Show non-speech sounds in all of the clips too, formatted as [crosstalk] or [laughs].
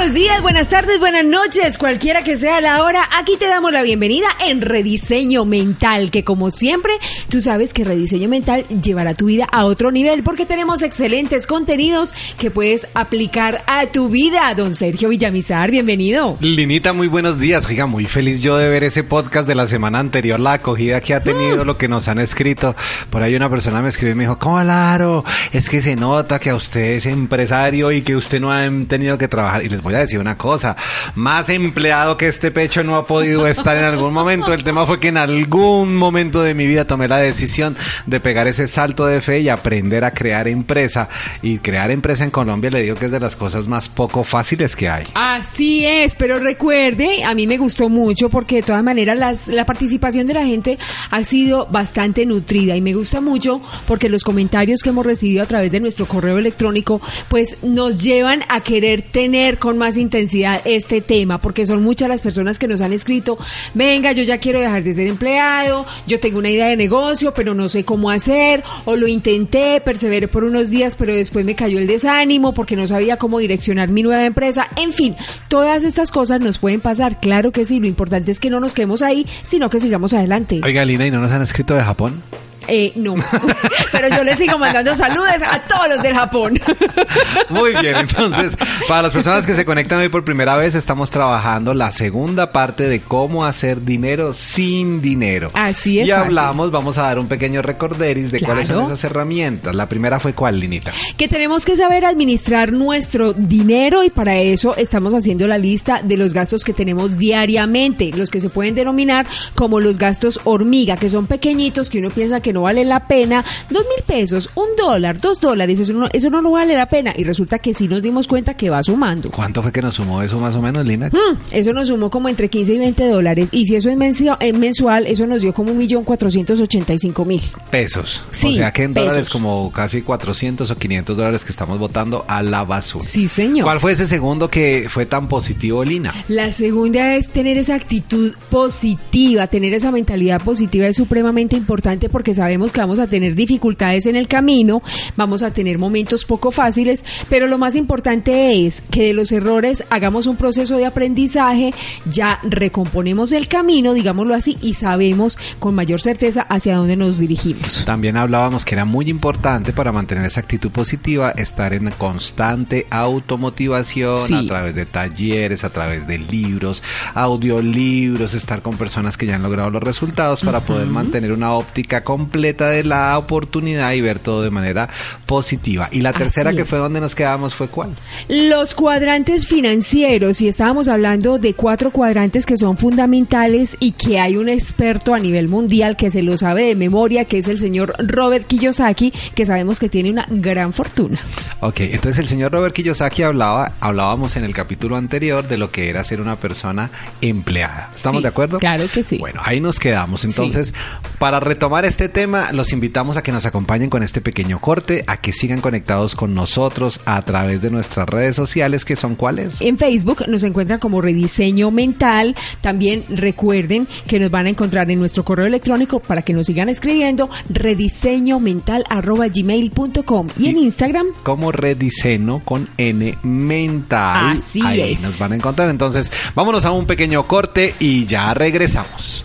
Buenos días, buenas tardes, buenas noches, cualquiera que sea la hora, aquí te damos la bienvenida en Rediseño Mental, que como siempre, tú sabes que Rediseño Mental llevará tu vida a otro nivel porque tenemos excelentes contenidos que puedes aplicar a tu vida. Don Sergio Villamizar, bienvenido. Linita, muy buenos días. Oiga, muy feliz yo de ver ese podcast de la semana anterior, la acogida que ha tenido, lo que nos han escrito. Por ahí una persona me escribió y me dijo, claro, es que se nota que a usted es empresario y que usted no ha tenido que trabajar y les voy a decir una cosa, más empleado que este pecho no ha podido estar en algún momento. El tema fue que en algún momento de mi vida tomé la decisión de pegar ese salto de fe y aprender a crear empresa. Y crear empresa en Colombia le digo que es de las cosas más poco fáciles que hay. Así es, pero recuerde, a mí me gustó mucho porque de todas maneras las, la participación de la gente ha sido bastante nutrida y me gusta mucho porque los comentarios que hemos recibido a través de nuestro correo electrónico pues nos llevan a querer tener con más intensidad este tema, porque son muchas las personas que nos han escrito, venga, yo ya quiero dejar de ser empleado, yo tengo una idea de negocio, pero no sé cómo hacer, o lo intenté, perseveré por unos días, pero después me cayó el desánimo porque no sabía cómo direccionar mi nueva empresa. En fin, todas estas cosas nos pueden pasar, claro que sí, lo importante es que no nos quedemos ahí, sino que sigamos adelante. Oiga, Lina, ¿y no nos han escrito de Japón? Eh, no, [laughs] pero yo les sigo mandando saludos a todos los del Japón. [laughs] Muy bien, entonces, para las personas que se conectan hoy por primera vez, estamos trabajando la segunda parte de cómo hacer dinero sin dinero. Así es. Y hablamos, vamos a dar un pequeño recorderis de cuáles son esas herramientas. La primera fue cuál, Linita. Que tenemos que saber administrar nuestro dinero y para eso estamos haciendo la lista de los gastos que tenemos diariamente, los que se pueden denominar como los gastos hormiga, que son pequeñitos que uno piensa que no vale la pena, dos mil pesos, un dólar, dos dólares, eso no, eso no, vale la pena. Y resulta que sí nos dimos cuenta que va sumando. ¿Cuánto fue que nos sumó eso más o menos, Lina? Hmm, eso nos sumó como entre 15 y 20 dólares. Y si eso es eh, mensual, eso nos dio como un millón cuatrocientos ochenta y cinco mil. Pesos. o sea que en dólares como casi 400 o 500 dólares que estamos votando a la basura. Sí, señor. ¿Cuál fue ese segundo que fue tan positivo, Lina? La segunda es tener esa actitud positiva, tener esa mentalidad positiva es supremamente importante porque sabemos que vamos a tener dificultades en el camino, vamos a tener momentos poco fáciles, pero lo más importante es que de los errores hagamos un proceso de aprendizaje, ya recomponemos el camino, digámoslo así, y sabemos con mayor certeza hacia dónde nos dirigimos. También hablábamos que era muy importante para mantener esa actitud positiva estar en constante automotivación a través de talleres, a través de libros, audiolibros, estar con personas que ya han logrado los resultados para poder mantener una óptica completa de la oportunidad y ver todo de manera positiva. Y la tercera que fue donde nos quedamos fue cuál? Los cuadrantes financieros y estábamos hablando de cuatro cuadrantes que son fundamentales y que hay un experto a nivel mundial que se lo sabe de memoria, que es el señor Robert Kiyosaki, que sabemos que tiene una gran fortuna. Ok, entonces el señor Robert Kiyosaki hablaba, hablábamos en el capítulo anterior de lo que era ser una persona empleada. ¿Estamos de acuerdo? Claro que sí. Bueno, ahí nos quedamos. Entonces, para retomar este tema, los invitamos a que nos acompañen con este pequeño corte, a que sigan conectados con nosotros a través de nuestras redes sociales, que son cuáles. En Facebook nos encuentran como Rediseño Mental. También recuerden que nos van a encontrar en nuestro correo electrónico para que nos sigan escribiendo rediseñomental.gmail.com y, y en Instagram como Rediseño con N Mental. Así Ahí nos van a encontrar. Entonces, vámonos a un pequeño corte y ya regresamos.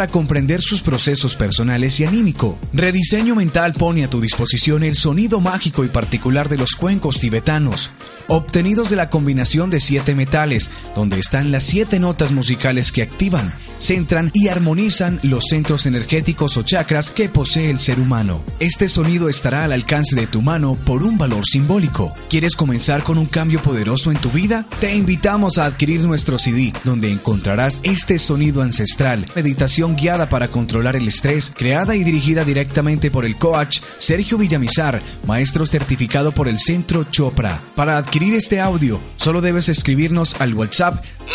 para comprender sus procesos personales y anímico. Rediseño Mental pone a tu disposición el sonido mágico y particular de los cuencos tibetanos, obtenidos de la combinación de siete metales, donde están las siete notas musicales que activan, centran y armonizan los centros energéticos o chakras que posee el ser humano. Este sonido estará al alcance de tu mano por un valor simbólico. ¿Quieres comenzar con un cambio poderoso en tu vida? Te invitamos a adquirir nuestro CD, donde encontrarás este sonido ancestral, meditación guiada para controlar el estrés, creada y dirigida directamente por el coach Sergio Villamizar, maestro certificado por el Centro Chopra. Para adquirir este audio, solo debes escribirnos al WhatsApp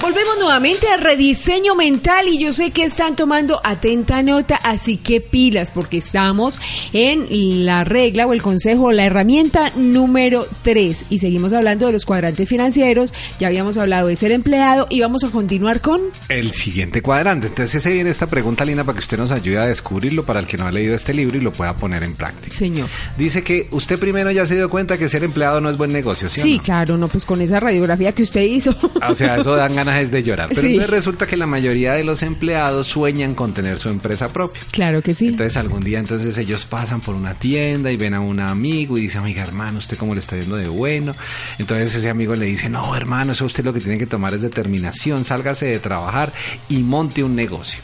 Volvemos nuevamente a rediseño mental y yo sé que están tomando atenta nota, así que pilas porque estamos en la regla o el consejo, la herramienta número 3 y seguimos hablando de los cuadrantes financieros, ya habíamos hablado de ser empleado y vamos a continuar con... El siguiente cuadrante. Entonces se viene esta pregunta, Lina, para que usted nos ayude a descubrirlo para el que no ha leído este libro y lo pueda poner en práctica. Señor. Dice que usted primero ya se dio cuenta que ser empleado no es buen negocio, ¿sí? o Sí, no? claro, no, pues con esa radiografía que usted hizo. O sea, eso [laughs] dan ganas es de llorar. Pero Sí. entonces resulta que la mayoría de los empleados sueñan con tener su empresa propia. claro que sí. Entonces algún día entonces ellos pasan por una tienda y ven a un amigo y dicen, oiga hermano, ¿usted cómo le está yendo de bueno? Entonces ese amigo le dice, no hermano, eso usted lo que tiene que tomar es determinación, sálgase de trabajar y monte un negocio.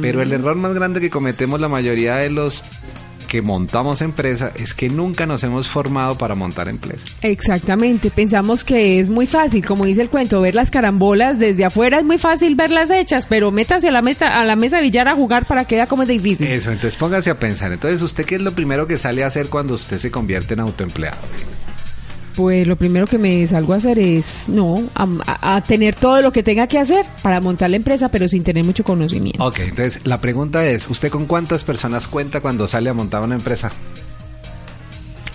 Pero el error más grande que cometemos la mayoría de los que montamos empresa es que nunca nos hemos formado para montar empresa. Exactamente, pensamos que es muy fácil, como dice el cuento, ver las carambolas desde afuera es muy fácil verlas hechas, pero métase a la, meta, a la mesa de billar a jugar para que vea cómo es difícil. Eso, entonces póngase a pensar. Entonces, ¿usted qué es lo primero que sale a hacer cuando usted se convierte en autoempleado? Pues lo primero que me salgo a hacer es, no, a, a- tener todo lo que tenga que hacer para montar la empresa, pero sin tener mucho conocimiento. Ok, entonces la pregunta es, ¿usted con cuántas personas cuenta cuando sale a montar una empresa?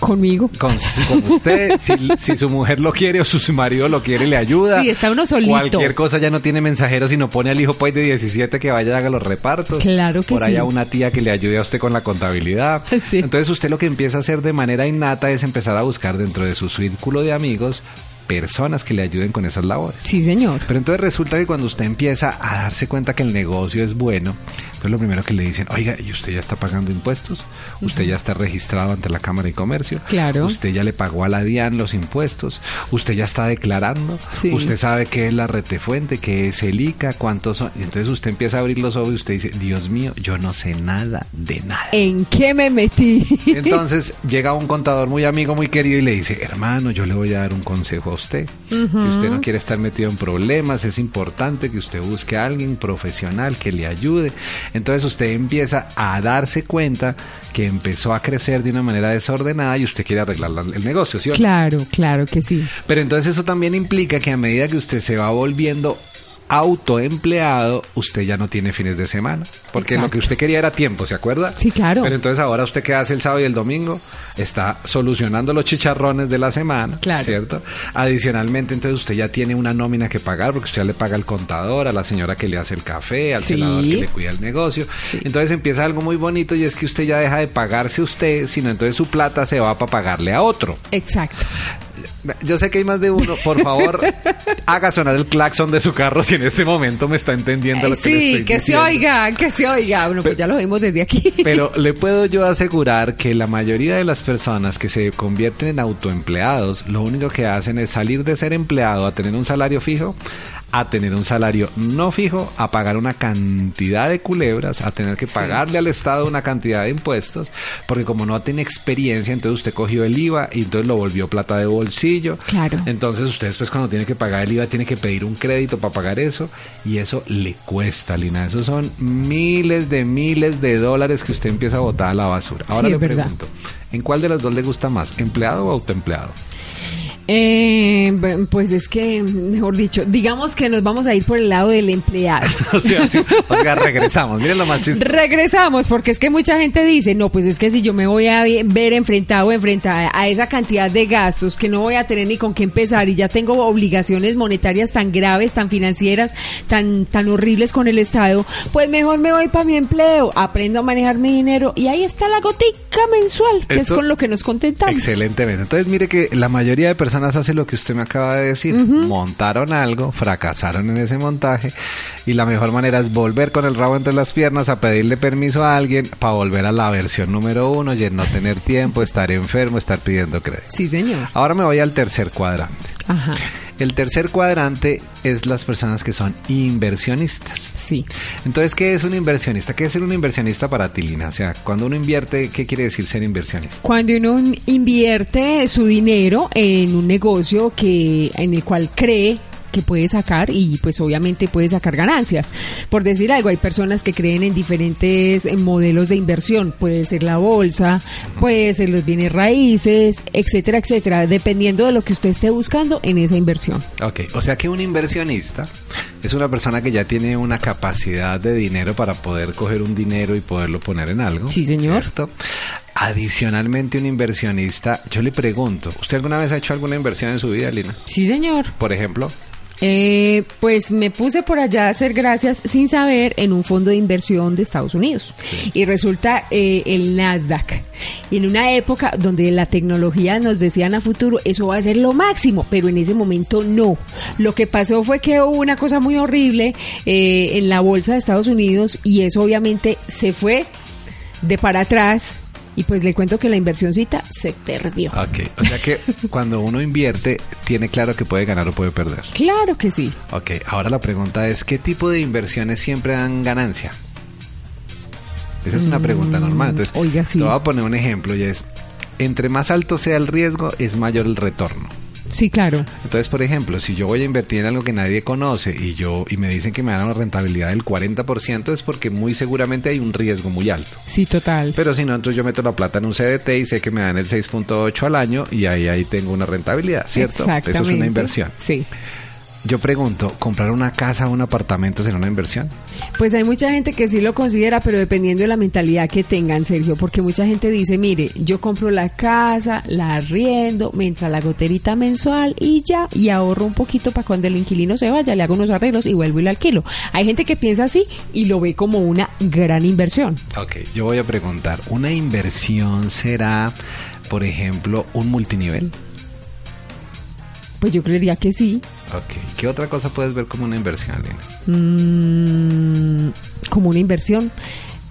Conmigo. Con, con usted, si, si su mujer lo quiere o su marido lo quiere, le ayuda. Sí, está uno solito. Cualquier cosa ya no tiene mensajero, sino pone al hijo pues de 17 que vaya y haga los repartos. Claro que Por allá sí. una tía que le ayude a usted con la contabilidad. [laughs] Sí. Entonces usted lo que empieza a hacer de manera innata es empezar a buscar dentro de su círculo de amigos personas que le ayuden con esas labores. Sí, señor. Pero entonces resulta que cuando usted empieza a darse cuenta que el negocio es bueno, entonces lo primero que le dicen, oiga, ¿y usted ya está pagando impuestos? ¿Usted ya está registrado ante la Cámara de Comercio? Claro. ¿Usted ya le pagó a la DIAN los impuestos? ¿Usted ya está declarando? Sí. ¿Usted sabe qué es la retefuente? ¿Qué es el ICA? ¿Cuántos son? Y entonces usted empieza a abrir los ojos y usted dice, Dios mío, yo no sé nada de nada. ¿En qué me metí? [laughs] Entonces llega un contador muy amigo, muy querido y le dice, hermano, yo le voy a dar un consejo a usted. Si usted no quiere estar metido en problemas, es importante que usted busque a alguien profesional que le ayude. Entonces usted empieza a darse cuenta que empezó a crecer de una manera desordenada y usted quiere arreglar la- el negocio, ¿sí? claro, claro que sí. Pero entonces eso también implica que a medida que usted se va volviendo autoempleado, usted ya no tiene fines de semana. Porque Exacto. lo que usted quería era tiempo, ¿se acuerda? Sí, claro. Pero entonces ahora usted qué hace el sábado y el domingo está solucionando los chicharrones de la semana, Claro. ¿cierto? Adicionalmente, entonces usted ya tiene una nómina que pagar porque usted ya le paga al contador, a la señora que le hace el café, al Sí. celador que le cuida el negocio. Sí. Entonces empieza algo muy bonito y es que usted ya deja de pagarse usted, sino entonces su plata se va para pagarle a otro. Exacto. Yo sé que hay más de uno. Por favor, [laughs] haga sonar el claxon de su carro si en este momento me está entendiendo lo que le sí, estoy que se oiga, que se oiga. Bueno, pues ya lo vimos desde aquí. Pero le puedo yo asegurar que la mayoría de las personas que se convierten en autoempleados, lo único que hacen es salir de ser empleado a tener un salario fijo, a tener un salario no fijo, a pagar una cantidad de culebras, a tener que pagarle al Estado una cantidad de impuestos, porque como no tiene experiencia, entonces usted cogió el IVA y entonces lo volvió plata de bolsillo. Claro. Entonces usted después cuando tiene que pagar el IVA tiene que pedir un crédito para pagar eso y eso le cuesta, Lina. Eso son miles de miles de dólares que usted empieza a botar a la basura. Ahora Sí, le pregunto, ¿en cuál de los dos le gusta más, empleado o autoempleado? Eh, pues es que, mejor dicho, digamos que nos vamos a ir por el lado del empleado. o [laughs] sea, sí, o sea, regresamos. Miren lo más chistoso. Regresamos, porque es que mucha gente dice, no, pues es que si yo me voy a ver enfrentado o enfrentada a esa cantidad de gastos que no voy a tener ni con qué empezar y ya tengo obligaciones monetarias tan graves, tan financieras, tan, tan horribles con el Estado, pues mejor me voy para mi empleo, aprendo a manejar mi dinero y ahí está la gotica mensual, que es con lo que nos contentamos. Excelentemente. Entonces, mire que la mayoría de personas hace lo que usted me acaba de decir. Montaron algo, fracasaron en ese montaje y la mejor manera es volver con el rabo entre las piernas a pedirle permiso a alguien para volver a la versión número uno y no tener tiempo, estar enfermo, estar pidiendo crédito. Sí, señor. Ahora me voy al tercer cuadrante. Ajá. El tercer cuadrante es las personas que son inversionistas. Sí. Entonces, ¿qué es un inversionista? ¿Qué es ser un inversionista para ti, Lina? O sea, cuando uno invierte, ¿qué quiere decir ser inversionista? Cuando uno invierte su dinero en un negocio que en el cual cree que puede sacar y pues obviamente puede sacar ganancias. Por decir algo, hay personas que creen en diferentes eh, modelos de inversión, puede ser la bolsa, puede ser los bienes raíces, etcétera, etcétera, dependiendo de lo que usted esté buscando en esa inversión. Ok, o sea que un inversionista es una persona que ya tiene una capacidad de dinero para poder coger un dinero y poderlo poner en algo. Sí, señor. ¿cierto? Adicionalmente, un inversionista, yo le pregunto, ¿usted alguna vez ha hecho alguna inversión en su vida, Lina? Sí, señor. Por ejemplo, Eh, pues me puse por allá a hacer gracias sin saber en un fondo de inversión de Estados Unidos. Y resulta eh, el Nasdaq. Y en una época donde la tecnología nos decían a futuro, eso va a ser lo máximo, pero en ese momento no. Lo que pasó fue que hubo una cosa muy horrible eh, en la bolsa de Estados Unidos y eso obviamente se fue de para atrás. Y pues le cuento que la inversioncita se perdió. ok, o sea que [laughs] cuando uno invierte, tiene claro que puede ganar o puede perder. Claro que sí. Ok, ahora la pregunta es, ¿qué tipo de inversiones siempre dan ganancia? Esa es una pregunta normal. Entonces, Mm, oiga, sí. te voy a poner un ejemplo y es, entre más alto sea el riesgo, es mayor el retorno. Sí, claro. Entonces, por ejemplo, si yo voy a invertir en algo que nadie conoce y yo y me dicen que me dan una rentabilidad del 40% es porque muy seguramente hay un riesgo muy alto. Sí, total. Pero si no, entonces yo meto la plata en un CDT y sé que me dan el 6.8 al año y ahí ahí tengo una rentabilidad, ¿cierto? Exactamente. Eso es una inversión. Sí. Yo pregunto, ¿comprar una casa o un apartamento será una inversión? Pues hay mucha gente que sí lo considera, pero dependiendo de la mentalidad que tengan, Sergio, porque mucha gente dice, mire, yo compro la casa, la arriendo, me entra la goterita mensual y ya, y ahorro un poquito para cuando el inquilino se vaya, le hago unos arreglos y vuelvo y le alquilo. Hay gente que piensa así y lo ve como una gran inversión. Ok, yo voy a preguntar, ¿una inversión será, por ejemplo, un multinivel? Pues yo creería que sí. Ok, ¿qué otra cosa puedes ver como una inversión, Lina? Mm, como una inversión.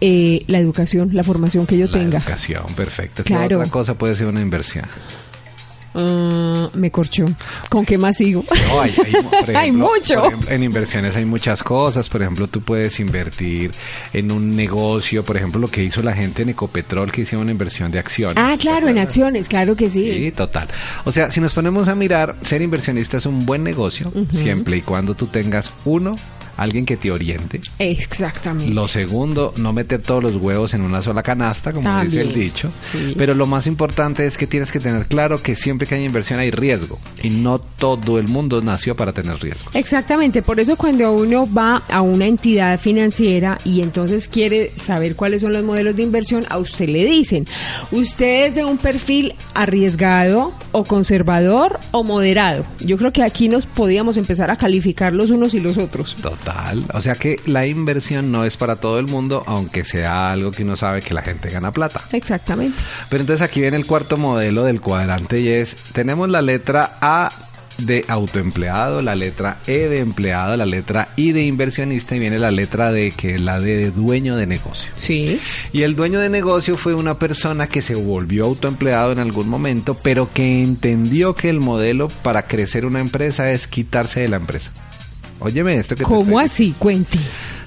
Eh, la educación, la formación que yo La tenga. educación, perfecto. ¿Qué Claro. otra cosa puede ser una inversión? Ah, me corchó. ¿Con qué más sigo? No, hay, hay, [laughs] Hay mucho. ejemplo, en inversiones hay muchas cosas. Por ejemplo, tú puedes invertir en un negocio. Por ejemplo, lo que hizo la gente en Ecopetrol, que hicieron una inversión de acciones. Ah, ¿te claro, en acciones, claro que sí. Sí, total. O sea, si nos ponemos a mirar, ser inversionista es un buen negocio, siempre y cuando tú tengas uno, alguien que te oriente. Exactamente. Lo segundo, no meter todos los huevos en una sola canasta, como dice el dicho. sí. Pero lo más importante es que tienes que tener claro que siempre que hay inversión hay riesgo. Y no todo el mundo nació para tener riesgo. Exactamente, por eso cuando uno va a una entidad financiera y entonces quiere saber cuáles son los modelos de inversión, a usted le dicen, usted es de un perfil arriesgado o conservador o moderado. Yo creo que aquí nos podíamos empezar a calificar los unos y los otros. Total. O sea que la inversión no es para todo el mundo, aunque sea algo que uno sabe que la gente gana plata. Exactamente. Pero entonces aquí viene el cuarto modelo del cuadrante y es, tenemos la letra A de autoempleado, la letra E de empleado, la letra I de inversionista y viene la letra D que es la D de dueño de negocio. Sí. Y el dueño de negocio fue una persona que se volvió autoempleado en algún momento, pero que entendió que el modelo para crecer una empresa es quitarse de la empresa. Óyeme esto que te ¿Cómo así? Cuente.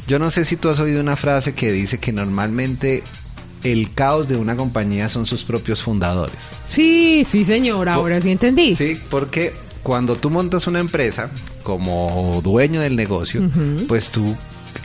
yo no sé si tú has oído una frase que dice que normalmente el caos de una compañía son sus propios fundadores. Sí, sí, señor, ahora sí entendí. Sí, porque cuando tú montas una empresa como dueño del negocio, pues tú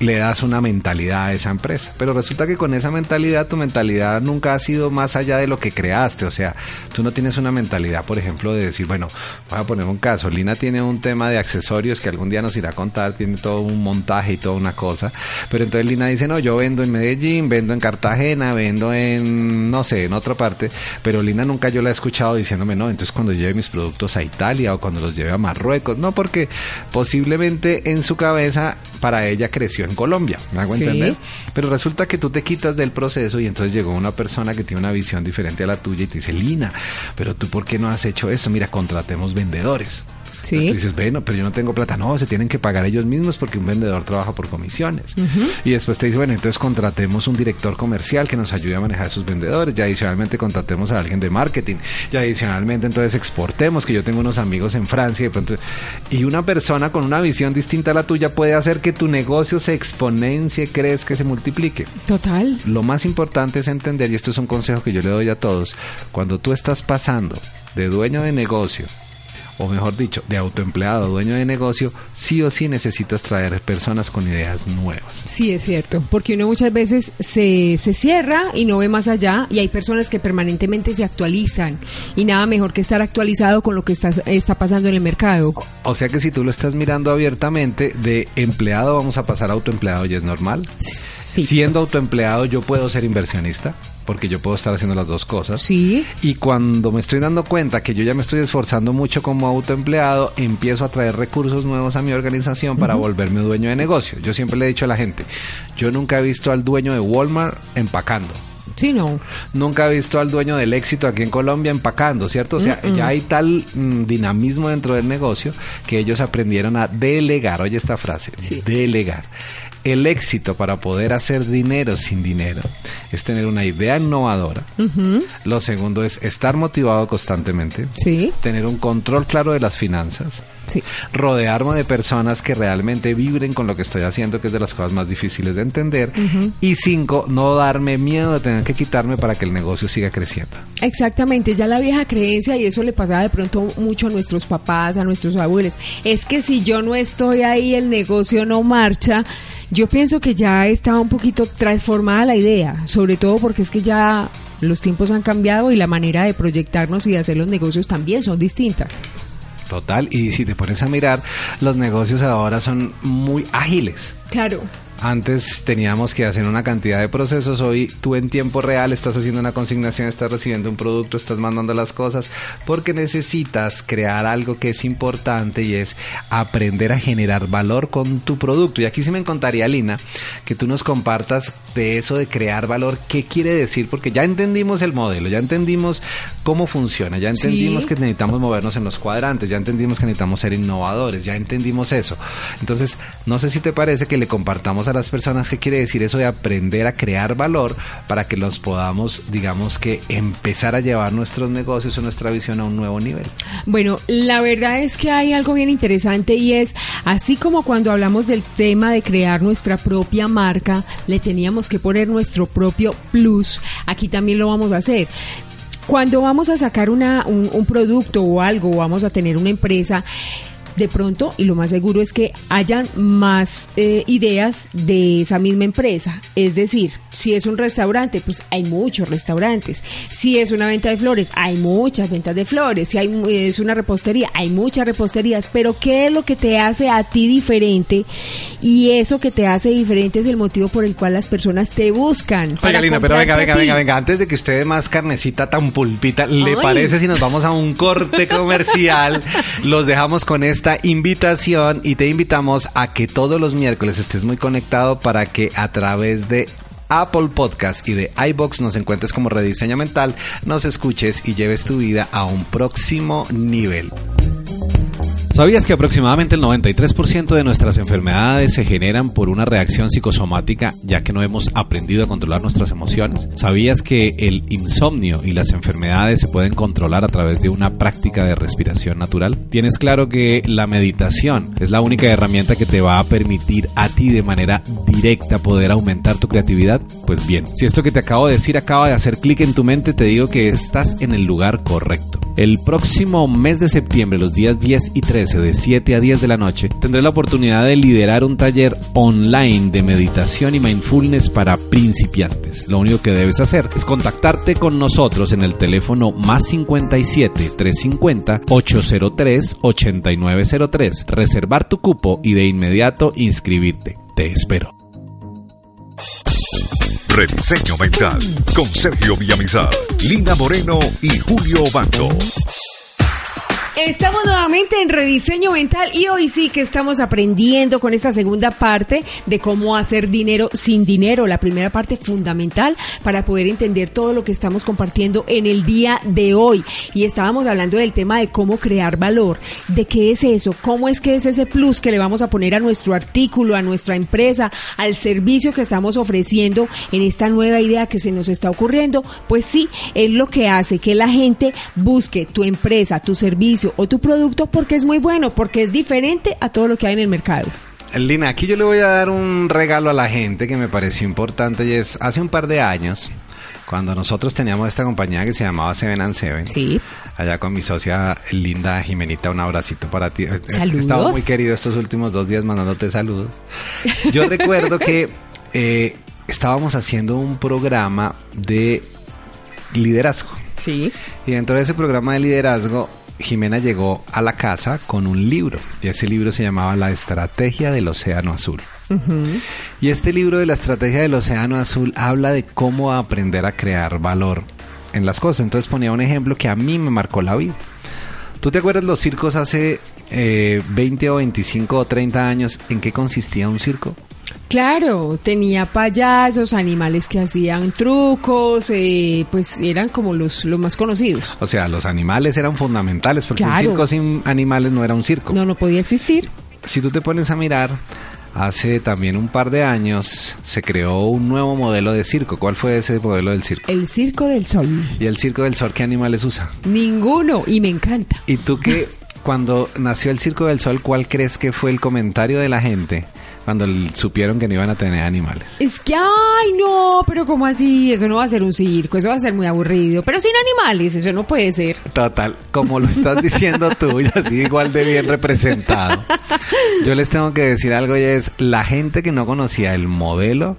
le das una mentalidad a esa empresa. Pero resulta que con esa mentalidad, tu mentalidad nunca ha sido más allá de lo que creaste. O sea, tú no tienes una mentalidad, por ejemplo, de decir, bueno, voy a poner un caso. Lina tiene un tema de accesorios que algún día nos irá a contar, tiene todo un montaje y toda una cosa. Pero entonces Lina dice, no, yo vendo en Medellín, vendo en Cartagena, vendo en, no sé, en otra parte. Pero Lina nunca yo la he escuchado diciéndome, no, entonces cuando lleve mis productos a Italia o cuando los lleve a Marruecos. No, porque posiblemente en su cabeza para ella creció en Colombia, ¿me hago Sí. entender? Pero resulta que tú te quitas del proceso y entonces llegó una persona que tiene una visión diferente a la tuya y te dice, Lina, pero tú por qué no has hecho eso? Mira, contratemos vendedores. Sí. Entonces tú dices, bueno, pero yo no tengo plata. No, se tienen que pagar ellos mismos porque un vendedor trabaja por comisiones. Y después te dice, bueno, entonces contratemos un director comercial que nos ayude a manejar esos vendedores. Y adicionalmente contratemos a alguien de marketing. Y adicionalmente entonces exportemos, que yo tengo unos amigos en Francia. Y, pronto- y una persona con una visión distinta a la tuya puede hacer que tu negocio se exponencie, crezca, se multiplique. Total. Lo más importante es entender, y esto es un consejo que yo le doy a todos, cuando tú estás pasando de dueño de negocio, o mejor dicho, de autoempleado dueño de negocio, sí o sí necesitas traer personas con ideas nuevas. Sí, es cierto, porque uno muchas veces se, se cierra y no ve más allá y hay personas que permanentemente se actualizan y nada mejor que estar actualizado con lo que está, está pasando en el mercado. O sea que si tú lo estás mirando abiertamente, de empleado vamos a pasar a autoempleado y es normal. Sí. Siendo autoempleado yo puedo ser inversionista, porque yo puedo estar haciendo las dos cosas. Sí. Y cuando me estoy dando cuenta que yo ya me estoy esforzando mucho como autoempleado, empiezo a traer recursos nuevos a mi organización para volverme dueño de negocio. Yo siempre le he dicho a la gente, yo nunca he visto al dueño de Walmart empacando. Sí, no. Nunca he visto al dueño del éxito aquí en Colombia empacando, ¿cierto? O sea, ya hay tal mm, dinamismo dentro del negocio que ellos aprendieron a delegar. Oye esta frase, Sí. delegar. El éxito para poder hacer dinero sin dinero es tener una idea innovadora. Lo segundo es estar motivado constantemente. Sí, Tener un control claro de las finanzas. sí. Rodearme de personas que realmente vibren con lo que estoy haciendo, que es de las cosas más difíciles de entender. Y cinco, no darme miedo de tener que quitarme para que el negocio siga creciendo. Exactamente, ya la vieja creencia, y eso le pasaba de pronto mucho a nuestros papás, a nuestros abuelos, es que si yo no estoy ahí, el negocio no marcha. Yo pienso que ya está un poquito transformada la idea, sobre todo porque es que ya los tiempos han cambiado y la manera de proyectarnos y de hacer los negocios también son distintas. Total, y si te pones a mirar, los negocios ahora son muy ágiles. Claro. Antes teníamos que hacer una cantidad de procesos, hoy tú en tiempo real estás haciendo una consignación, estás recibiendo un producto, estás mandando las cosas, porque necesitas crear algo que es importante y es aprender a generar valor con tu producto. Y aquí sí me encantaría, Lina, que tú nos compartas de eso de crear valor, qué quiere decir, porque ya entendimos el modelo, ya entendimos cómo funciona, ya entendimos Sí. que necesitamos movernos en los cuadrantes, ya entendimos que necesitamos ser innovadores, ya entendimos eso. Entonces, no sé si te parece que le compartamos a las personas qué quiere decir eso de aprender a crear valor para que los podamos, digamos que, empezar a llevar nuestros negocios o nuestra visión a un nuevo nivel. Bueno, la verdad es que hay algo bien interesante y es, así como cuando hablamos del tema de crear nuestra propia marca, le teníamos que poner nuestro propio plus, aquí también lo vamos a hacer. Cuando vamos a sacar una, un, producto o algo, vamos a tener una empresa, de pronto, y lo más seguro es que hayan más eh, ideas de esa misma empresa. Es decir, si es un restaurante, pues hay muchos restaurantes. Si es una venta de flores, hay muchas ventas de flores. Si hay, es una repostería, hay muchas reposterías. Pero ¿qué es lo que te hace a ti diferente? Y eso que te hace diferente es el motivo por el cual las personas te buscan. Oiga, Lina, pero venga, venga, venga, venga, antes de que usted dé más carnecita tan pulpita, ¿le Ay. parece si nos vamos a un corte comercial? Los dejamos con esta invitación y te invitamos a que todos los miércoles estés muy conectado para que a través de Apple Podcast y de iBox nos encuentres como Rediseño Mental, nos escuches y lleves tu vida a un próximo nivel. ¿Sabías que aproximadamente el 93% de nuestras enfermedades se generan por una reacción psicosomática ya que no hemos aprendido a controlar nuestras emociones? ¿Sabías que el insomnio y las enfermedades se pueden controlar a través de una práctica de respiración natural? ¿Tienes claro que la meditación es la única herramienta que te va a permitir a ti de manera directa poder aumentar tu creatividad? Pues bien, si esto que te acabo de decir acaba de hacer clic en tu mente, te digo que estás en el lugar correcto. El próximo mes de septiembre, los días 10 y 13, de 7 a 10 de la noche, tendré la oportunidad de liderar un taller online de meditación y mindfulness para principiantes. Lo único que debes hacer es contactarte con nosotros en el teléfono más 57 350 803 8903, reservar tu cupo y de inmediato inscribirte. Te espero. Rediseño Mental con Sergio Villamizar, Lina Moreno y Julio Banco. Estamos nuevamente en Rediseño Mental y hoy sí que estamos aprendiendo con esta segunda parte de cómo hacer dinero sin dinero, la primera parte fundamental para poder entender todo lo que estamos compartiendo en el día de hoy. Y estábamos hablando del tema de cómo crear valor, de qué es eso, cómo es que es ese plus que le vamos a poner a nuestro artículo, a nuestra empresa, al servicio que estamos ofreciendo en esta nueva idea que se nos está ocurriendo. Pues sí, es lo que hace que la gente busque tu empresa, tu servicio, o tu producto porque es muy bueno, porque es diferente a todo lo que hay en el mercado. Lina, aquí yo le voy a dar un regalo a la gente que me pareció importante y es hace un par de años cuando nosotros teníamos esta compañía que se llamaba Seven and Seven. Sí. Allá con mi socia Linda Jimenita, un abracito para ti. Saludos. He estado muy querido estos últimos dos días mandándote saludos. Yo recuerdo que [laughs] eh, estábamos haciendo un programa de liderazgo. Sí. Y dentro de ese programa de liderazgo Jimena llegó a la casa con un libro y ese libro se llamaba La Estrategia del Océano Azul. Y este libro de la Estrategia del Océano Azul habla de cómo aprender a crear valor en las cosas. Entonces ponía un ejemplo que a mí me marcó la vida. ¿Tú te acuerdas los circos hace 20 eh, o 25 o 30 años? ¿En qué consistía un circo? Claro, tenía payasos, animales que hacían trucos, eh, pues eran como los, los más conocidos. O sea, los animales eran fundamentales porque un circo sin animales no era un circo. No, no podía existir. Si tú te pones a mirar, hace también un par de años se creó un nuevo modelo de circo. ¿Cuál fue ese modelo del circo? El Circo del Sol. ¿Y el Circo del Sol qué animales usa? Ninguno, y me encanta. ¿Y tú qué, [laughs] cuando nació el Circo del Sol, cuál crees que fue el comentario de la gente? Cuando supieron que no iban a tener animales. Es que, ay, no, pero ¿cómo así? Eso no va a ser un circo, eso va a ser muy aburrido. Pero sin animales, eso no puede ser. Total, como lo estás diciendo tú, y así igual de bien representado. Yo les tengo que decir algo y es, la gente que no conocía el modelo,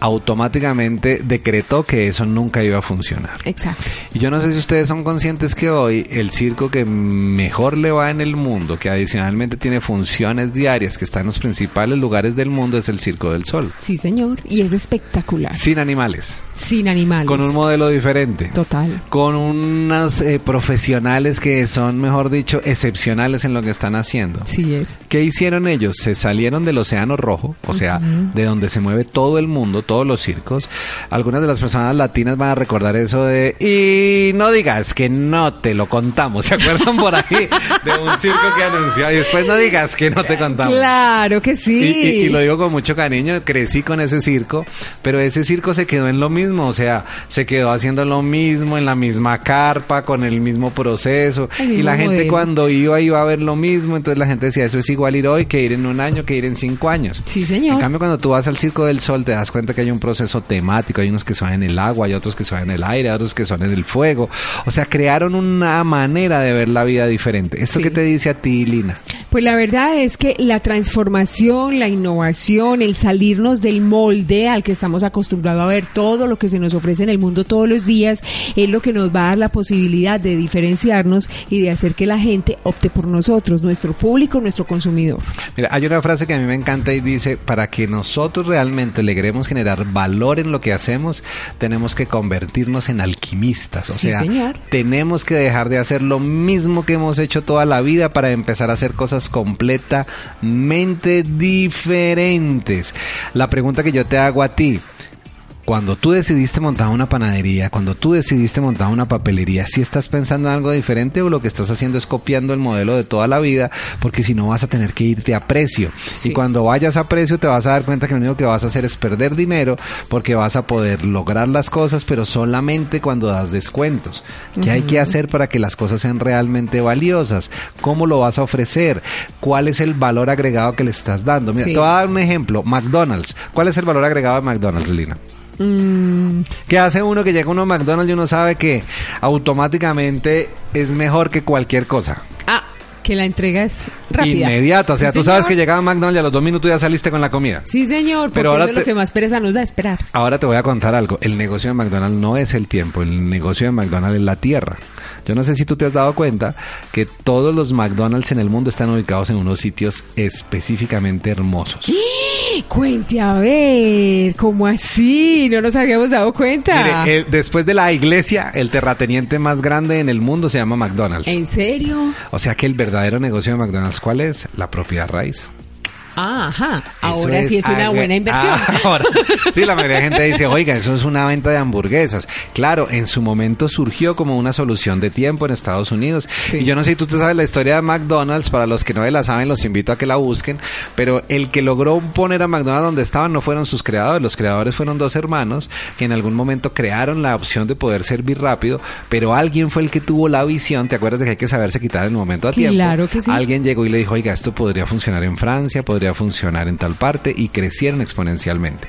automáticamente decretó que eso nunca iba a funcionar. Exacto. Y yo no sé si ustedes son conscientes que hoy el circo que mejor le va en el mundo, que adicionalmente tiene funciones diarias, que está en los principales lugares del mundo es el Circo del Sol. Sí, señor, y es espectacular. Sin animales. Sin animales. Con un modelo diferente. Total. Con unos eh, profesionales que son, mejor dicho, excepcionales en lo que están haciendo. Sí es. ¿Qué hicieron ellos? Se salieron del Océano Rojo, o sea, de donde se mueve todo el mundo, todos los circos. Algunas de las personas latinas van a recordar eso de, y no digas que no te lo contamos, [laughs] ¿se acuerdan por ahí? De un circo que anunció y después no digas que no te contamos. Claro que sí y, lo digo con mucho cariño, crecí con ese circo, pero ese circo se quedó en lo mismo, o sea, se quedó haciendo lo mismo, en la misma carpa, con el mismo proceso, y la gente cuando iba iba a ver lo mismo, entonces la gente decía, eso es igual ir hoy que ir en un año, que ir en cinco años. Sí, señor. En cambio, cuando tú vas al Circo del Sol, te das cuenta que hay un proceso temático, hay unos que son en el agua, hay otros que son en el aire, hay otros que son en el fuego, o sea, crearon una manera de ver la vida diferente. ¿Esto qué te dice a ti, Lina? Pues la verdad es que la transformación, la innovación, el salirnos del molde al que estamos acostumbrados a ver todo lo que se nos ofrece en el mundo todos los días, es lo que nos va a dar la posibilidad de diferenciarnos y de hacer que la gente opte por nosotros, nuestro público, nuestro consumidor. Mira, hay una frase que a mí me encanta y dice, para que nosotros realmente logremos generar valor en lo que hacemos, tenemos que convertirnos en alquimistas. O sea, tenemos que dejar de hacer lo mismo que hemos hecho toda la vida para empezar a hacer cosas completamente diferentes. La pregunta que yo te hago a ti, cuando tú decidiste montar una panadería, cuando tú decidiste montar una papelería, si estás pensando en algo diferente o lo que estás haciendo es copiando el modelo de toda la vida, porque si no vas a tener que irte a precio. Y cuando vayas a precio te vas a dar cuenta que lo único que vas a hacer es perder dinero, porque vas a poder lograr las cosas, pero solamente cuando das descuentos. ¿Qué hay que hacer para que las cosas sean realmente valiosas? ¿Cómo lo vas a ofrecer? ¿Cuál es el valor agregado que le estás dando? Mira, te voy a dar un ejemplo. McDonald's. ¿Cuál es el valor agregado de McDonald's, Lina? Mm, ¿Qué hace uno que llega a uno a McDonald's y uno sabe que automáticamente es mejor que cualquier cosa? ah, que la entrega es rápida. Inmediata. O sea, Sí, tú sabes que llegaba a McDonald's y a los dos minutos ya saliste con la comida. Sí, señor, Pero ahora eso es lo que más pereza nos da esperar. Ahora te voy a contar algo. El negocio de McDonald's no es el tiempo, el negocio de McDonald's es la tierra. Yo no sé si tú te has dado cuenta que todos los McDonald's en el mundo están ubicados en unos sitios específicamente hermosos. [gasps] Cuente a ver, ¿cómo así? No nos habíamos dado cuenta. Mire, eh, después de la iglesia, el terrateniente más grande en el mundo se llama McDonald's. ¿En serio? O sea que el verdadero negocio de McDonald's, ¿cuál es? La propiedad raíz. Ah, ajá. Ahora sí es una buena inversión. Ah, ahora, sí, la mayoría de gente dice, oiga, eso es una venta de hamburguesas. Claro, en su momento surgió como una solución de tiempo en Estados Unidos. Sí. Y yo no sé si tú te sabes la historia de McDonald's, para los que no la saben, los invito a que la busquen. Pero el que logró poner a McDonald's donde estaban no fueron sus creadores, los creadores fueron dos hermanos que en algún momento crearon la opción de poder servir rápido, pero alguien fue el que tuvo la visión, ¿te acuerdas de que hay que saberse quitar el momento a tiempo? Claro que sí. Alguien llegó y le dijo, oiga, esto podría funcionar en Francia, podría funcionar en tal parte y crecieron exponencialmente.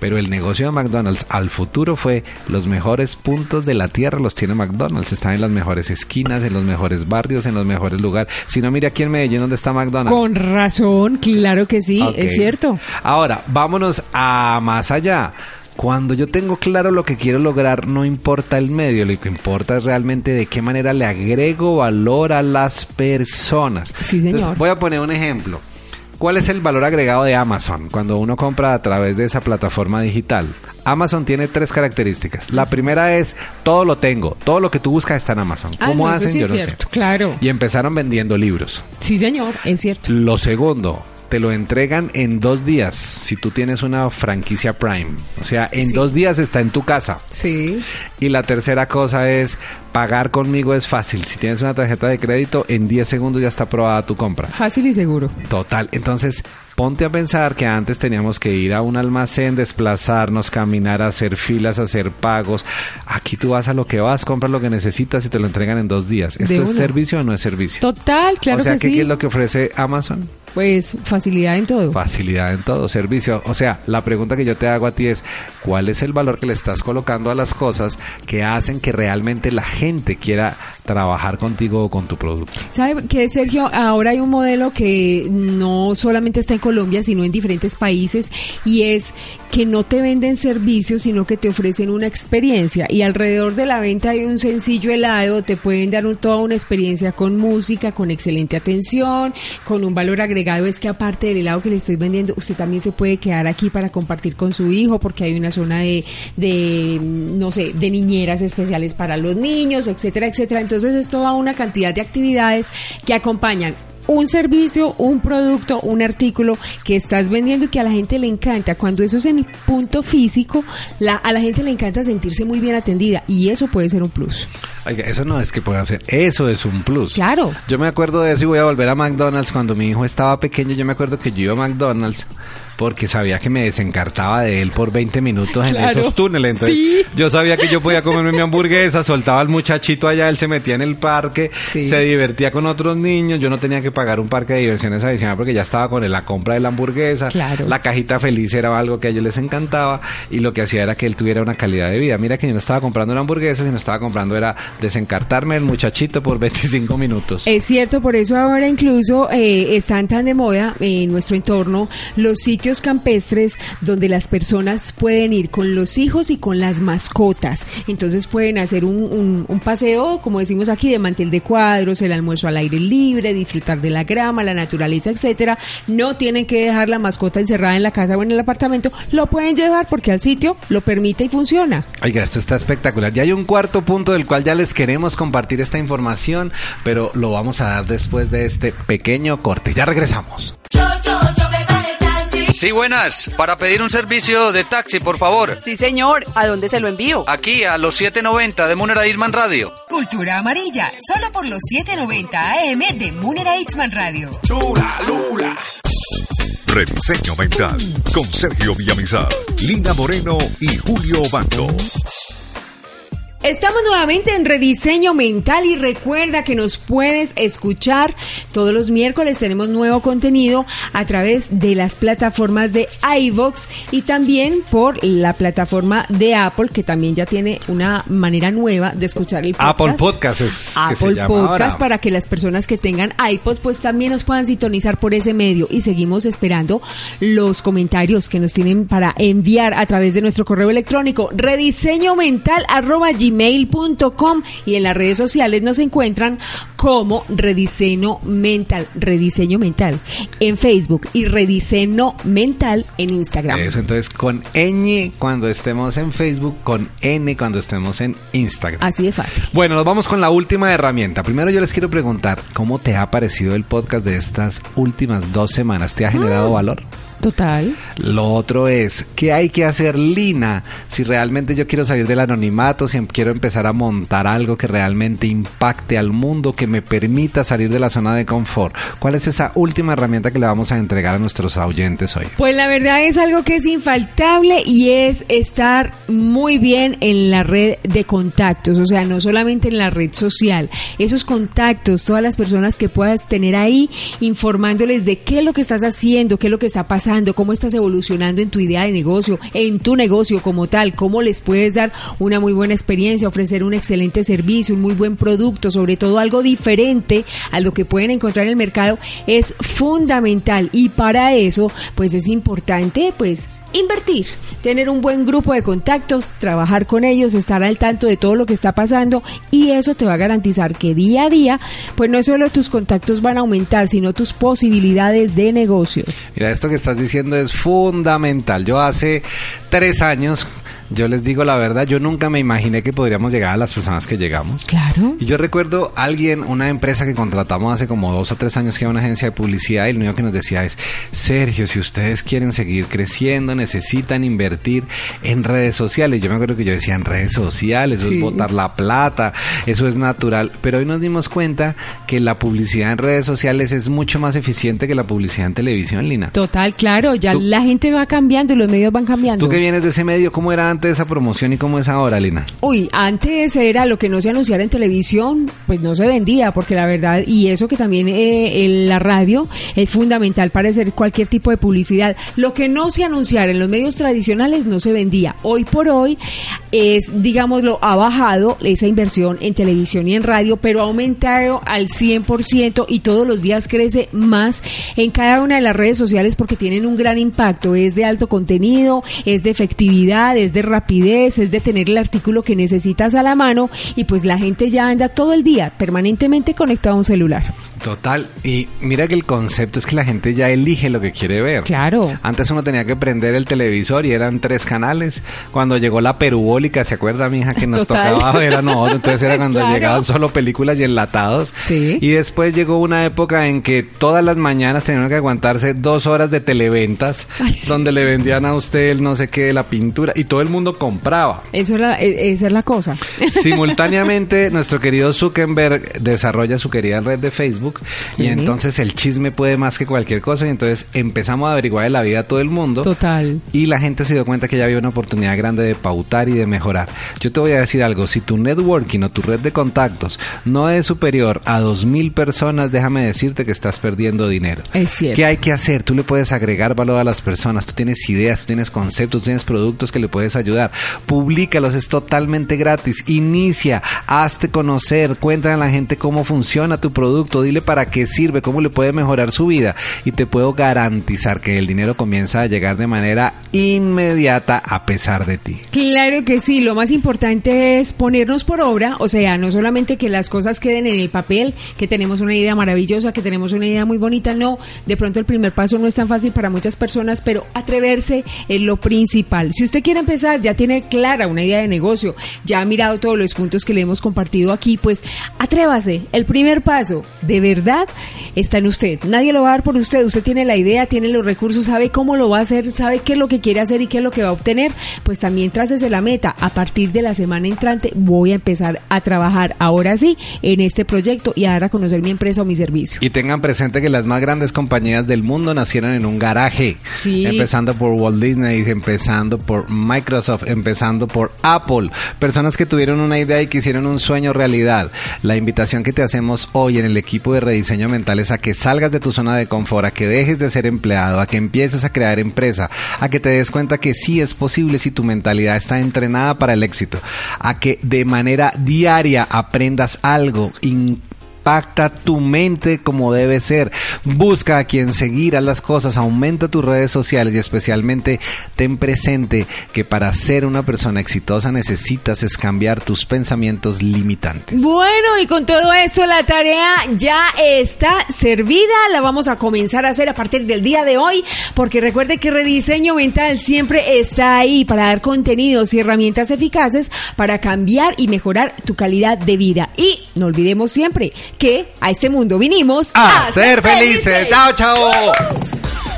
Pero el negocio de McDonald's al futuro fue los mejores puntos de la tierra los tiene McDonald's. Están en las mejores esquinas, en los mejores barrios, en los mejores lugares. Si no, mire aquí en Medellín donde está McDonald's. Con razón, claro que sí, es cierto. Ahora, vámonos a más allá. Cuando yo tengo claro lo que quiero lograr, no importa el medio, lo que importa es realmente de qué manera le agrego valor a las personas. Sí, señor. Entonces, voy a poner un ejemplo. ¿Cuál es el valor agregado de Amazon cuando uno compra a través de esa plataforma digital? Amazon tiene tres características. La primera es todo lo tengo, todo lo que tú buscas está en Amazon. Ah, ¿Cómo no, eso hacen? sí Yo es no cierto, sé. claro. Y empezaron vendiendo libros. Sí, señor, es cierto. Lo segundo, te lo entregan en dos días si tú tienes una franquicia Prime. O sea, en Sí. dos días está en tu casa. Sí. Y la tercera cosa es, pagar conmigo es fácil. Si tienes una tarjeta de crédito, en 10 segundos ya está aprobada tu compra. Fácil y seguro. Total. Entonces, ponte a pensar que antes teníamos que ir a un almacén, desplazarnos, caminar, hacer filas, hacer pagos. Aquí tú vas a lo que vas, compras lo que necesitas y te lo entregan en dos días. ¿Esto es servicio o no es servicio? Total, claro o sea, que ¿qué sí. es lo que ofrece Amazon? Pues facilidad en todo. Facilidad en todo servicio. O sea, la pregunta que yo te hago a ti es, ¿cuál es el valor que le estás colocando a las cosas que hacen que realmente la gente quiera trabajar contigo o con tu producto? ¿Sabe qué, Sergio? Ahora hay un modelo que no solamente está en Colombia, sino en diferentes países, y es que no te venden servicios, sino que te ofrecen una experiencia. Y alrededor de la venta hay un sencillo helado, te pueden dar un- toda una experiencia con música, con excelente atención, con un valor agregado. Es que aparte del helado que le estoy vendiendo, usted también se puede quedar aquí para compartir con su hijo, porque hay una zona de, de no sé, de niñeras especiales para los niños, etcétera, etcétera. Entonces es toda una cantidad de actividades que acompañan un servicio, un producto, un artículo que estás vendiendo y que a la gente le encanta. Cuando eso es en el punto físico, la, a la gente le encanta sentirse muy bien atendida y eso puede ser un plus. Oiga, eso no es que pueda hacer, eso es un plus. Claro. Yo me acuerdo de eso y voy a volver a McDonald's. Cuando mi hijo estaba pequeño, yo me acuerdo que yo iba a McDonald's porque sabía que me desencartaba de él por 20 minutos en Claro. esos túneles. Entonces, Sí. yo sabía que yo podía comerme mi hamburguesa, soltaba al muchachito allá, él se metía en el parque, Sí. se divertía con otros niños. Yo no tenía que pagar un parque de diversiones adicional porque ya estaba con él la compra de la hamburguesa. Claro. La cajita feliz era algo que a ellos les encantaba y lo que hacía era que él tuviera una calidad de vida. Mira que yo no estaba comprando una hamburguesa, sino estaba comprando era desencartarme el muchachito por 25 minutos. Es cierto, por eso ahora incluso eh, están tan de moda en nuestro entorno los sitios campestres donde las personas pueden ir con los hijos y con las mascotas. Entonces pueden hacer un, un- un paseo, como decimos aquí, de mantel de cuadros, el almuerzo al aire libre, disfrutar de la grama, la naturaleza, etcétera. No tienen que dejar la mascota encerrada en la casa o en el apartamento, lo pueden llevar porque al sitio lo permite y funciona. Oiga, esto está espectacular. Ya hay un cuarto punto del cual ya les queremos compartir esta información, pero lo vamos a dar después de este pequeño corte. Ya regresamos. Sí, buenas. Para pedir un servicio de taxi, por favor. Sí, señor. ¿A dónde se lo envío? Aquí a los 790 de Munera Isman Radio. Cultura amarilla, solo por los 790 AM de Munera Itzman Radio. Rediseño Mental con Sergio Villamizar, Lina Moreno y Julio Bando. Estamos nuevamente en Rediseño Mental y recuerda que nos puedes escuchar todos los miércoles. Tenemos nuevo contenido a través de las plataformas de iVox y también por la plataforma de Apple, que también ya tiene una manera nueva de escuchar el podcast. Apple Podcast es que se Apple llama Podcast ahora. para que las personas que tengan iPod pues también nos puedan sintonizar por ese medio y seguimos esperando los comentarios que nos tienen para enviar a través de nuestro correo electrónico rediseño mental arroba gmail.com y en las redes sociales nos encuentran como rediseño mental rediseño mental en Facebook y rediseño mental en Instagram Eso, entonces con ñ cuando estemos en Facebook, con N cuando estemos en Instagram. así de fácil Bueno, nos vamos con la última herramienta. Primero yo les quiero preguntar, ¿cómo te ha parecido el podcast de estas últimas dos semanas? ¿Te ha generado valor? Total Lo otro es, ¿qué hay que hacer, Lina? Si realmente yo quiero salir del anonimato, si em- quiero empezar a montar algo que realmente impacte al mundo, que me permita salir de la zona de confort. ¿Cuál es esa última herramienta que le vamos a entregar a nuestros oyentes hoy? Pues la verdad es algo que es infaltable y es estar muy bien en la red de contactos, o sea, no solamente en la red social, esos contactos, todas las personas que puedas tener ahí informándoles de qué es lo que estás haciendo, qué es lo que está pasando, cómo estás evolucionando en tu idea de negocio, en tu negocio como tal, cómo les puedes dar una muy buena experiencia, ofrecer un excelente servicio, un muy buen producto, sobre todo algo diferente a lo que pueden encontrar en el mercado, es fundamental. Y para eso pues es importante pues invertir, tener un buen grupo de contactos, trabajar con ellos, estar al tanto de todo lo que está pasando y eso te va a garantizar que día a día pues no solo tus contactos van a aumentar, sino tus posibilidades de negocio. Mira, esto que estás diciendo es fundamental. Yo hace tres años, yo les digo la verdad, yo nunca me imaginé que podríamos llegar a las personas que llegamos. Claro. Y yo recuerdo alguien, una empresa que contratamos hace como dos o tres años que era una agencia de publicidad y lo único que nos decía es, Sergio, si ustedes quieren seguir creciendo, necesitan invertir en redes sociales. Yo me acuerdo que yo decía en redes sociales, eso Sí. es botar la plata, eso es natural. Pero hoy nos dimos cuenta que la publicidad en redes sociales es mucho más eficiente que la publicidad en televisión, Lina. Total, claro, ya Tú- la gente va cambiando y los medios van cambiando. Tú que vienes de ese medio, ¿cómo era antes esa promoción y cómo es ahora, Lina? Uy, antes era lo que no se anunciara en televisión, pues no se vendía, porque la verdad, y eso que también eh, la radio es fundamental para hacer cualquier tipo de publicidad. Lo que no se anunciara en los medios tradicionales no se vendía. Hoy por hoy es, digámoslo, ha bajado esa inversión en televisión y en radio, pero ha aumentado al 100% y todos los días crece más en cada una de las redes sociales porque tienen un gran impacto. Es de alto contenido, es de efectividad, es de rapidez, es de tener el artículo que necesitas a la mano y pues la gente ya anda todo el día permanentemente conectado a un celular. Total, y mira que el concepto es que la gente ya elige lo que quiere ver. Claro. Antes uno tenía que prender el televisor y eran tres canales. Cuando llegó la perubólica, ¿se acuerda, mija, que nos Total. tocaba ver a nosotros? Entonces era cuando [laughs] Claro. llegaban solo películas y enlatados. Sí. Y después llegó una época en que todas las mañanas tenían que aguantarse dos horas de televentas, Ay, sí. donde le vendían a usted el no sé qué, la pintura, y todo el mundo compraba. Eso era, e- esa es la cosa. Simultáneamente, [laughs] nuestro querido Zuckerberg desarrolla su querida red de Facebook Sí. y entonces el chisme puede más que cualquier cosa y entonces empezamos a averiguar de la vida a todo el mundo. Total. Y la gente se dio cuenta que ya había una oportunidad grande de pautar y de mejorar. Yo te voy a decir algo, si tu networking o tu red de contactos no es superior a 2.000 personas, déjame decirte que estás perdiendo dinero. Es cierto. ¿Qué hay que hacer? Tú le puedes agregar valor a las personas, tú tienes ideas, tú tienes conceptos, tú tienes productos que le puedes ayudar. Publícalos, es totalmente gratis. Inicia, hazte conocer, cuéntale a la gente cómo funciona tu producto, dile para qué sirve, cómo le puede mejorar su vida y te puedo garantizar que el dinero comienza a llegar de manera inmediata a pesar de ti. Claro que sí, lo más importante es ponernos por obra, o sea, no solamente que las cosas queden en el papel, que tenemos una idea maravillosa, que tenemos una idea muy bonita, no, de pronto el primer paso no es tan fácil para muchas personas, pero atreverse es lo principal. Si usted quiere empezar, ya tiene clara una idea de negocio, ya ha mirado todos los puntos que le hemos compartido aquí, pues atrévase, el primer paso, de verdad está en usted. Nadie lo va a dar por usted. Usted tiene la idea, tiene los recursos, sabe cómo lo va a hacer, sabe qué es lo que quiere hacer y qué es lo que va a obtener. Pues también trácese la meta. A partir de la semana entrante voy a empezar a trabajar ahora sí en este proyecto y a dar a conocer mi empresa o mi servicio. Y tengan presente que las más grandes compañías del mundo nacieron en un garaje. Sí. Empezando por Walt Disney, empezando por Microsoft, empezando por Apple. Personas que tuvieron una idea y que hicieron un sueño realidad. La invitación que te hacemos hoy en el equipo de rediseño mental es a que salgas de tu zona de confort, a que dejes de ser empleado, a que empieces a crear empresa, a que te des cuenta que sí es posible si tu mentalidad está entrenada para el éxito, a que de manera diaria aprendas algo impacta tu mente como debe ser. Busca a quien seguir a las cosas, aumenta tus redes sociales y especialmente ten presente que para ser una persona exitosa necesitas es cambiar tus pensamientos limitantes. Bueno, y con todo esto la tarea ya está servida, la vamos a comenzar a hacer a partir del día de hoy, porque recuerde que rediseño mental siempre está ahí para dar contenidos y herramientas eficaces para cambiar y mejorar tu calidad de vida. Y no olvidemos siempre que a este mundo vinimos A ser felices. Chao, chao.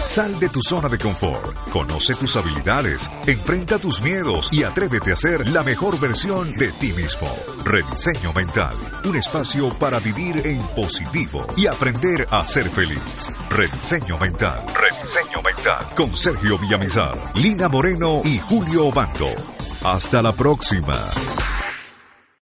Sal de tu zona de confort, conoce tus habilidades, enfrenta tus miedos y atrévete a ser la mejor versión de ti mismo. Rediseño Mental, un espacio para vivir en positivo y aprender a ser feliz. Rediseño Mental, Rediseño Mental, con Sergio Villamizar, Lina Moreno y Julio Bando. Hasta la próxima.